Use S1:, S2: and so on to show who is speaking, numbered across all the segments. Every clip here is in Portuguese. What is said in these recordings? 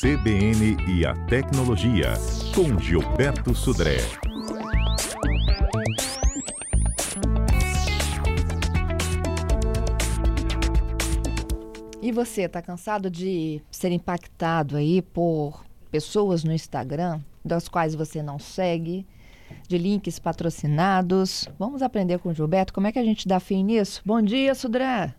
S1: CBN e a Tecnologia, com Gilberto Sudré.
S2: E você, está cansado de ser impactado aí por pessoas no Instagram, das quais você não segue, de links patrocinados? Vamos aprender com o Gilberto como é que a gente dá fim nisso? Bom dia, Sudré!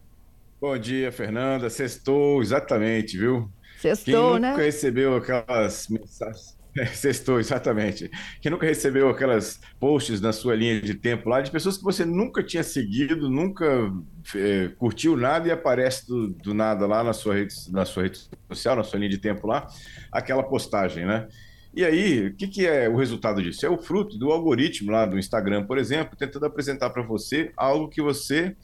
S3: Bom dia, Fernanda. Sextou, exatamente, viu?
S2: Sextou,
S3: Quem
S2: né?
S3: nunca recebeu aquelas mensagens. É, sextou, exatamente. Quem nunca recebeu aquelas posts na sua linha de tempo lá de pessoas que você nunca tinha seguido, nunca é, curtiu nada e aparece do, do, nada lá na sua, rede, na sua rede social, na sua linha de tempo lá, aquela postagem, né? E aí, o que, que é o resultado disso? É o fruto do algoritmo lá do Instagram, por exemplo, tentando apresentar para você algo que você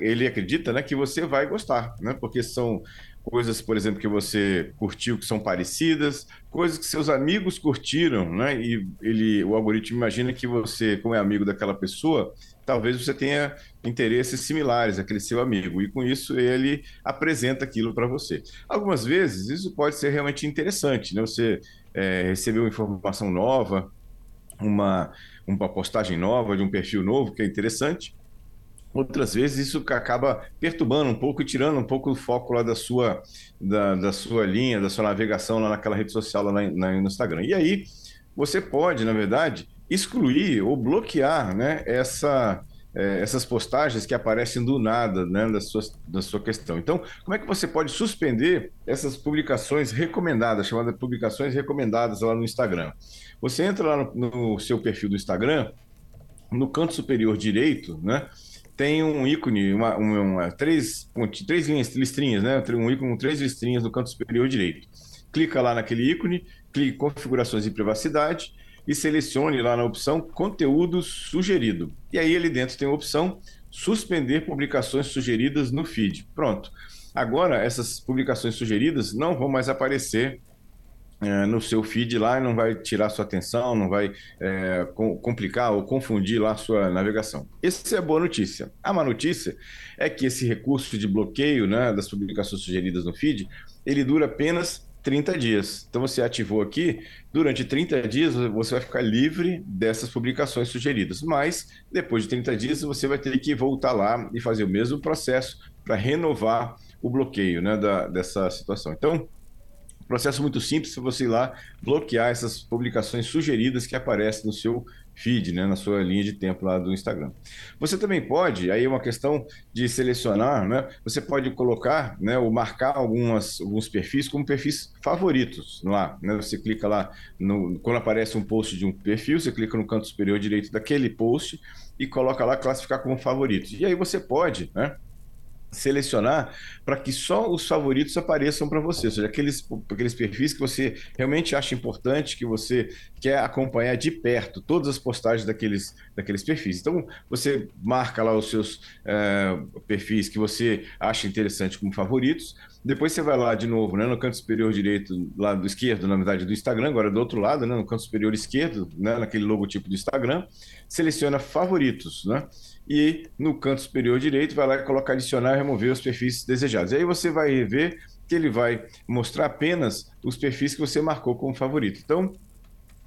S3: ele acredita né, que você vai gostar, né? Porque são coisas, por exemplo, que você curtiu que são parecidas, coisas que seus amigos curtiram, né? E ele, o algoritmo imagina que você, como é amigo daquela pessoa, talvez você tenha interesses similares àquele seu amigo, e com isso ele apresenta aquilo para você. Algumas vezes isso pode ser realmente interessante, né? Você é, recebeu uma informação nova, uma, uma postagem nova de um perfil novo que é interessante, Outras vezes isso acaba perturbando um pouco e tirando um pouco o foco lá da sua, da, da sua linha, da sua navegação lá naquela rede social lá na, na, no Instagram. E aí você pode, na verdade, excluir ou bloquear né, essa, é, essas postagens que aparecem do nada né, da, sua, da sua questão. Então, como é que você pode suspender essas publicações recomendadas, chamadas publicações recomendadas lá no Instagram? Você entra lá no, no seu perfil do Instagram, no canto superior direito, né? Tem um ícone, uma, uma, uma, três, três linhas, listrinhas, né? Um ícone com três listrinhas no canto superior direito. Clica lá naquele ícone, clique em configurações de privacidade e selecione lá na opção conteúdo sugerido. E aí ele dentro tem a opção suspender publicações sugeridas no feed. Pronto. Agora essas publicações sugeridas não vão mais aparecer é, no seu feed lá não vai tirar sua atenção, não vai é, com, complicar ou confundir lá a sua navegação. Essa é a boa notícia. A má notícia é que esse recurso de bloqueio né, das publicações sugeridas no feed, ele dura apenas 30 dias. Então você ativou aqui, durante 30 dias você vai ficar livre dessas publicações sugeridas, mas depois de 30 dias você vai ter que voltar lá e fazer o mesmo processo para renovar o bloqueio né, da, dessa situação. Então, Processo muito simples para você ir lá bloquear essas publicações sugeridas que aparecem no seu feed, né, na sua linha de tempo lá do Instagram. Você também pode, aí é uma questão de selecionar, né? Você pode colocar, né, ou marcar algumas, alguns perfis como perfis favoritos lá, né? Você clica lá no, quando aparece um post de um perfil, você clica no canto superior direito daquele post e coloca lá classificar como favoritos. E aí você pode, né? Selecionar para que só os favoritos apareçam para você, ou seja, aqueles, aqueles perfis que você realmente acha importante, que você quer acompanhar de perto todas as postagens daqueles, daqueles perfis. Então, você marca lá os seus é, perfis que você acha interessante como favoritos, depois você vai lá de novo, né, no canto superior direito, lado esquerdo, na verdade, do Instagram, agora do outro lado, né, no canto superior esquerdo, né, naquele logotipo do Instagram, seleciona favoritos, né? E no canto superior direito vai lá e coloca adicionar e remover os perfis desejados. E aí você vai ver que ele vai mostrar apenas os perfis que você marcou como favorito. Então,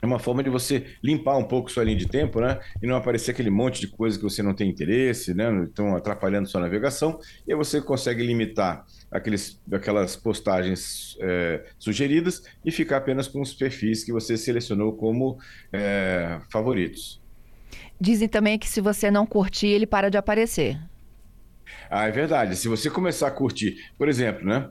S3: é uma forma de você limpar um pouco sua linha de tempo, né? E não aparecer aquele monte de coisa que você não tem interesse, né? Estão atrapalhando sua navegação. E aí você consegue limitar aqueles, aquelas postagens é, sugeridas e ficar apenas com os perfis que você selecionou como é, favoritos.
S2: Dizem também que se você não curtir, ele para de aparecer.
S3: Ah, é verdade. Se você começar a curtir, por exemplo, né?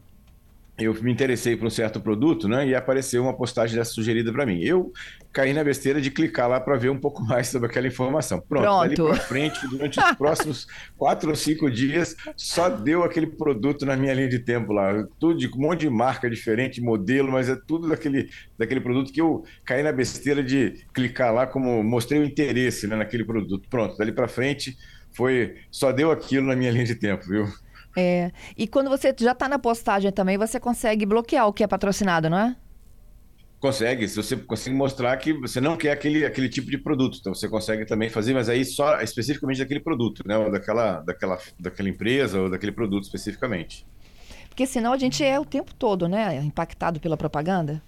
S3: Eu me interessei por um certo produto, né? E apareceu uma postagem dessa sugerida para mim. Eu caí na besteira de clicar lá para ver um pouco mais sobre aquela informação. Pronto, Pronto. dali para frente, durante os próximos quatro ou cinco dias, só deu aquele produto na minha linha de tempo lá. Tudo de um monte de marca diferente, modelo, mas é tudo daquele, daquele produto que eu caí na besteira de clicar lá como mostrei o interesse né, naquele produto. Pronto, dali para frente foi só deu aquilo na minha linha de tempo, viu?
S2: É. E quando você já está na postagem também, você consegue bloquear o que é patrocinado, não é?
S3: Consegue, se você consegue mostrar que você não quer aquele, aquele tipo de produto, então você consegue também fazer, mas aí só especificamente daquele produto, né? Ou daquela, daquela, daquela empresa ou daquele produto especificamente.
S2: Porque senão a gente é o tempo todo, né, impactado pela propaganda.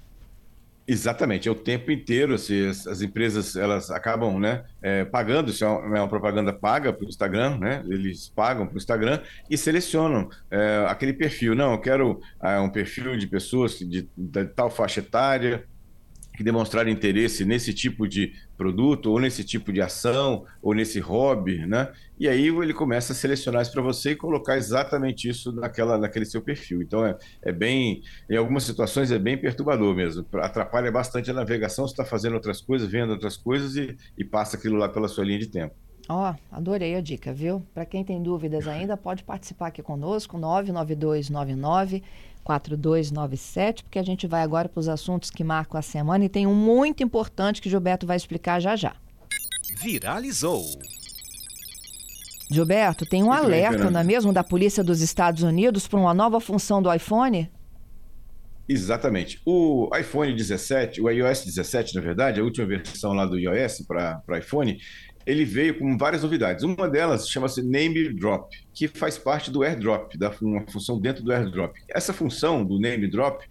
S3: Exatamente, é o tempo inteiro. Assim, as, as empresas elas acabam né, é, pagando, isso é uma, é uma propaganda paga para o Instagram, né? Eles pagam para o Instagram e selecionam é, aquele perfil. Não, eu quero é, um perfil de pessoas de, de tal faixa etária, que demonstraram interesse nesse tipo de produto, ou nesse tipo de ação, ou nesse hobby, né? E aí ele começa a selecionar isso para você e colocar exatamente isso naquela, naquele seu perfil. Então é, é bem, em algumas situações é bem perturbador mesmo. Atrapalha bastante a navegação, você está fazendo outras coisas, vendo outras coisas e, e passa aquilo lá pela sua linha de tempo.
S2: Ó, oh, adorei a dica, viu? Para quem tem dúvidas ainda, pode participar aqui conosco, 99299 4297, porque a gente vai agora para os assuntos que marcam a semana e tem um muito importante que Gilberto vai explicar já já.
S1: Viralizou.
S2: Gilberto, tem um muito alerta, bem, não é mesmo, da Polícia dos Estados Unidos para uma nova função do iPhone?
S3: Exatamente. O iPhone 17, o iOS 17, na verdade, a última versão lá do iOS para iPhone, ele veio com várias novidades. Uma delas chama-se Name Drop, que faz parte do AirDrop, da uma função dentro do AirDrop. Essa função do Name Drop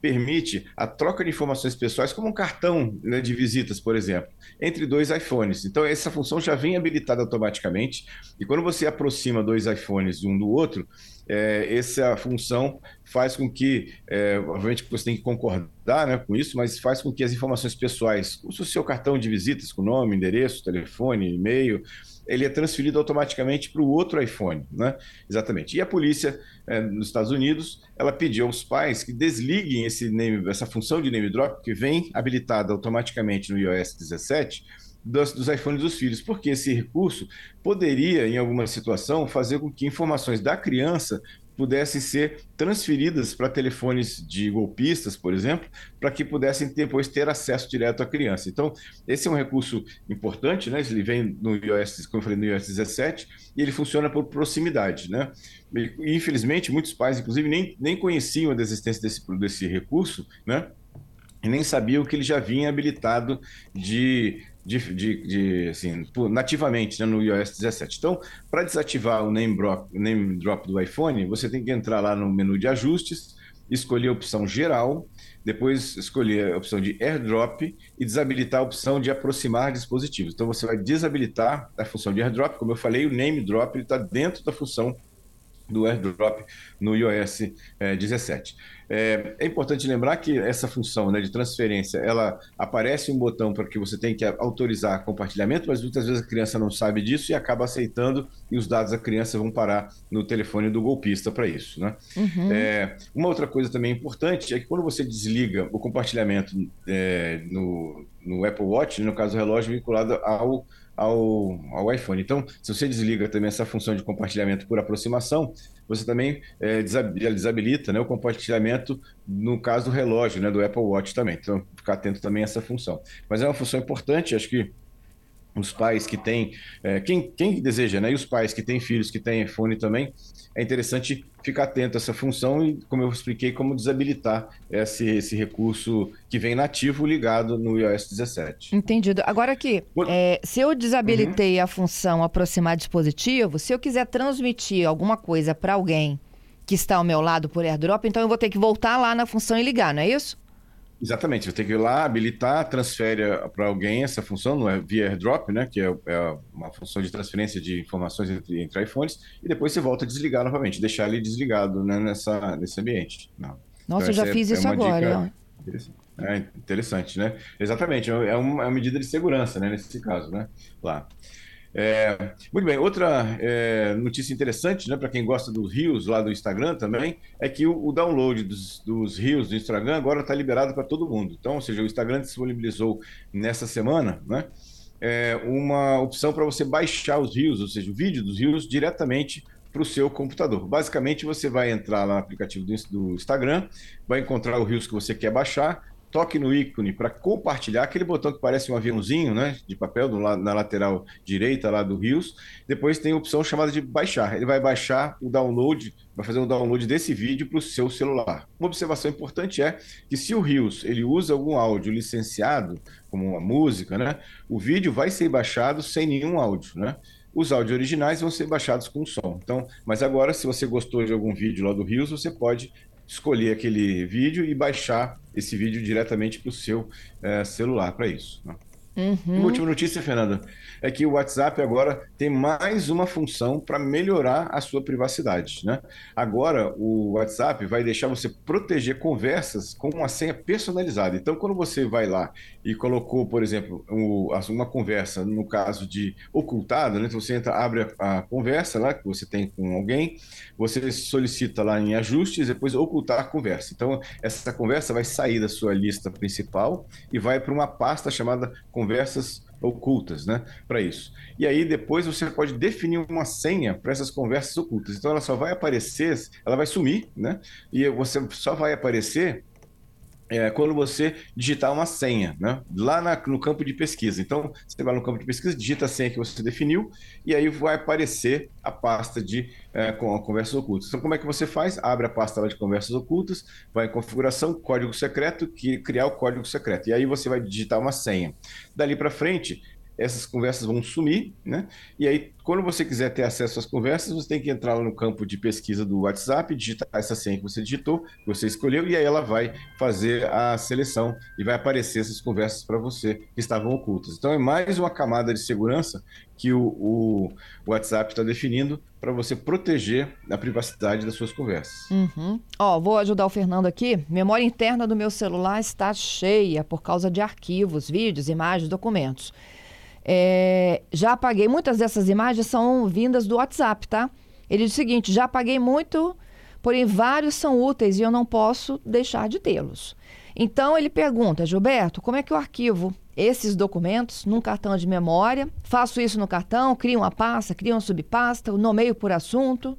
S3: permite a troca de informações pessoais, como um cartão né, de visitas, por exemplo, entre dois iPhones. Então, essa função já vem habilitada automaticamente, e quando você aproxima dois iPhones um do outro, é, essa função faz com que, é, obviamente você tem que concordar né, com isso, mas faz com que as informações pessoais, o seu cartão de visitas com nome, endereço, telefone, e-mail, ele é transferido automaticamente para o outro iPhone, né? Exatamente. E a polícia é, nos Estados Unidos, ela pediu aos pais que desliguem esse name, essa função de name drop que vem habilitada automaticamente no iOS 17 dos, dos iPhones dos filhos, porque esse recurso poderia, em alguma situação, fazer com que informações da criança pudessem ser transferidas para telefones de golpistas, por exemplo, para que pudessem depois ter acesso direto à criança. Então, esse é um recurso importante, né? Ele vem no iOS, como eu falei, no iOS 17, e ele funciona por proximidade, né? E, infelizmente, muitos pais, inclusive, nem, nem conheciam a existência desse, desse recurso, né? E nem sabiam que ele já vinha habilitado de de, de, de assim, nativamente né, no iOS 17. Então, para desativar o name drop, name drop do iPhone, você tem que entrar lá no menu de ajustes, escolher a opção geral, depois escolher a opção de AirDrop e desabilitar a opção de aproximar dispositivos. Então você vai desabilitar a função de AirDrop, como eu falei, o name drop está dentro da função do AirDrop no iOS é, 17. É, é, importante lembrar que essa função né, de transferência, ela aparece um botão para que você tem que autorizar compartilhamento, mas muitas vezes a criança não sabe disso e acaba aceitando e os dados da criança vão parar no telefone do golpista para isso. Né? Uhum. É, uma outra coisa também importante é que quando você desliga o compartilhamento é, no, no Apple Watch, no caso o relógio vinculado ao ao, ao iPhone. Então, se você desliga também essa função de compartilhamento por aproximação, você também é, desabilita né, o compartilhamento no caso do relógio, né, do Apple Watch também. Então, ficar atento também a essa função. Mas é uma função importante, acho que os pais que têm, é, quem, quem deseja, né? E os pais que têm filhos que têm iPhone também, é interessante ficar atento a essa função e, como eu expliquei, como desabilitar esse, esse recurso que vem nativo ligado no iOS 17.
S2: Entendido. Agora aqui, é, se eu desabilitei uhum. a função aproximar dispositivo, se eu quiser transmitir alguma coisa para alguém que está ao meu lado por AirDrop, então eu vou ter que voltar lá na função e ligar, não é isso?
S3: Exatamente, você tem que ir lá, habilitar, transfere para alguém essa função, não é via AirDrop, né, que é, é, uma função de transferência de informações entre, entre iPhones, e depois você volta a desligar novamente, deixar ele desligado né, nessa, nesse ambiente.
S2: Não. Nossa, então, eu já fiz é, isso é agora.
S3: Interessante. É interessante, né? Exatamente, é uma, é uma medida de segurança, né, nesse caso, né? Lá. É, muito bem, outra é, notícia interessante, né, para quem gosta dos rios lá do Instagram também, é que o, o download dos, rios do Instagram agora está liberado para todo mundo. Então, ou seja, o Instagram disponibilizou nessa semana, né, é, uma opção para você baixar os rios, ou seja, o vídeo dos rios diretamente para o seu computador. Basicamente, você vai entrar lá no aplicativo do, do Instagram, vai encontrar o rios que você quer baixar, toque no ícone para compartilhar, aquele botão que parece um aviãozinho, né, de papel do, na lateral direita lá do Rios. Depois tem a opção chamada de baixar. Ele vai baixar o download, vai fazer o download desse vídeo para o seu celular. Uma observação importante é que se o Rios ele usa algum áudio licenciado, como uma música, né, o vídeo vai ser baixado sem nenhum áudio, né? os áudios originais vão ser baixados com som. Então, mas agora, se você gostou de algum vídeo lá do Rios, você pode escolher aquele vídeo e baixar esse vídeo diretamente para o seu é, celular para isso. Né? Uhum. Última notícia, Fernanda, é que o WhatsApp agora tem mais uma função para melhorar a sua privacidade. Né? Agora, o WhatsApp vai deixar você proteger conversas com uma senha personalizada. Então, quando você vai lá e colocou, por exemplo, uma conversa, no caso de ocultada, né? então você entra, abre a, a conversa lá que você tem com alguém, você solicita lá em ajustes, depois ocultar a conversa. Então, essa conversa vai sair da sua lista principal e vai para uma pasta chamada conversas ocultas, né? Para isso. E aí depois você pode definir uma senha para essas conversas ocultas. Então ela só vai aparecer, ela vai sumir, né? E você só vai aparecer é, quando você digitar uma senha, né? lá na, no campo de pesquisa. Então, você vai no campo de pesquisa, digita a senha que você definiu e aí vai aparecer a pasta de é, com, conversas ocultas. Então, como é que você faz? Abre a pasta lá de conversas ocultas, vai em configuração, código secreto, que criar o código secreto. E aí você vai digitar uma senha. Dali para frente, essas conversas vão sumir, né? E aí, quando você quiser ter acesso às conversas, você tem que entrar lá no campo de pesquisa do WhatsApp, digitar essa senha que você digitou, que você escolheu, e aí ela vai fazer a seleção e vai aparecer essas conversas para você que estavam ocultas. Então, é mais uma camada de segurança que o, o WhatsApp está definindo para você proteger a privacidade das suas conversas.
S2: Uhum. Ó, vou ajudar o Fernando aqui. Memória interna do meu celular está cheia por causa de arquivos, vídeos, imagens, documentos. É, já apaguei, muitas dessas imagens são vindas do WhatsApp, tá? Ele diz o seguinte: já apaguei muito, porém vários são úteis e eu não posso deixar de tê-los. Então ele pergunta, Gilberto, como é que eu arquivo esses documentos num cartão de memória? Faço isso no cartão, crio uma pasta, crio uma subpasta, nomeio por assunto?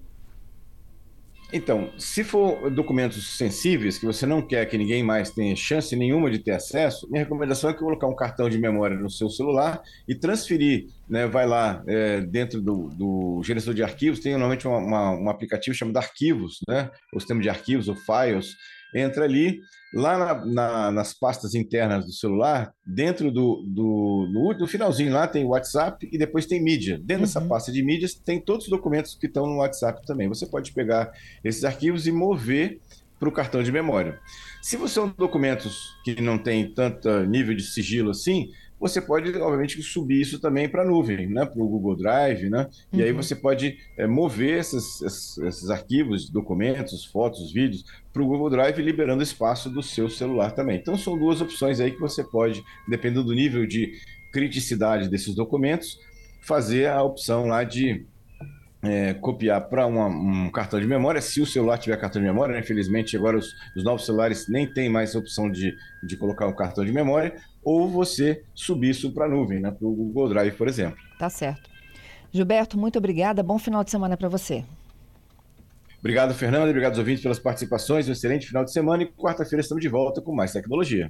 S3: Então, se for documentos sensíveis que você não quer que ninguém mais tenha chance nenhuma de ter acesso, minha recomendação é que colocar um cartão de memória no seu celular e transferir, né? Vai lá é, dentro do, do, gerenciador de arquivos, tem normalmente uma, uma, um aplicativo chamado Arquivos, né? O sistema de arquivos ou files entra ali, lá na, na, nas pastas internas do celular, dentro do, do, do, do, finalzinho lá tem WhatsApp e depois tem mídia. Dentro uhum. dessa pasta de mídias tem todos os documentos que estão no WhatsApp também. Você pode pegar esses arquivos e mover para o cartão de memória. Se você são documentos que não tem tanto nível de sigilo assim, você pode, obviamente, subir isso também para a nuvem, né? para o Google Drive, né? Uhum. E aí uhum. você pode é, mover esses, esses, esses, arquivos, documentos, fotos, vídeos para o Google Drive, liberando espaço do seu celular também. Então, são duas opções aí que você pode, dependendo do nível de criticidade desses documentos, fazer a opção lá de é, copiar para um cartão de memória, se o celular tiver cartão de memória, né? infelizmente agora os, os, novos celulares nem tem mais a opção de, de colocar um cartão de memória, ou você subir isso para a nuvem, né? para o Google Drive, por exemplo.
S2: Tá certo. Gilberto, muito obrigada, bom final de semana para você.
S3: Obrigado, Fernando, obrigado aos ouvintes pelas participações, um excelente final de semana e quarta-feira estamos de volta com mais tecnologia.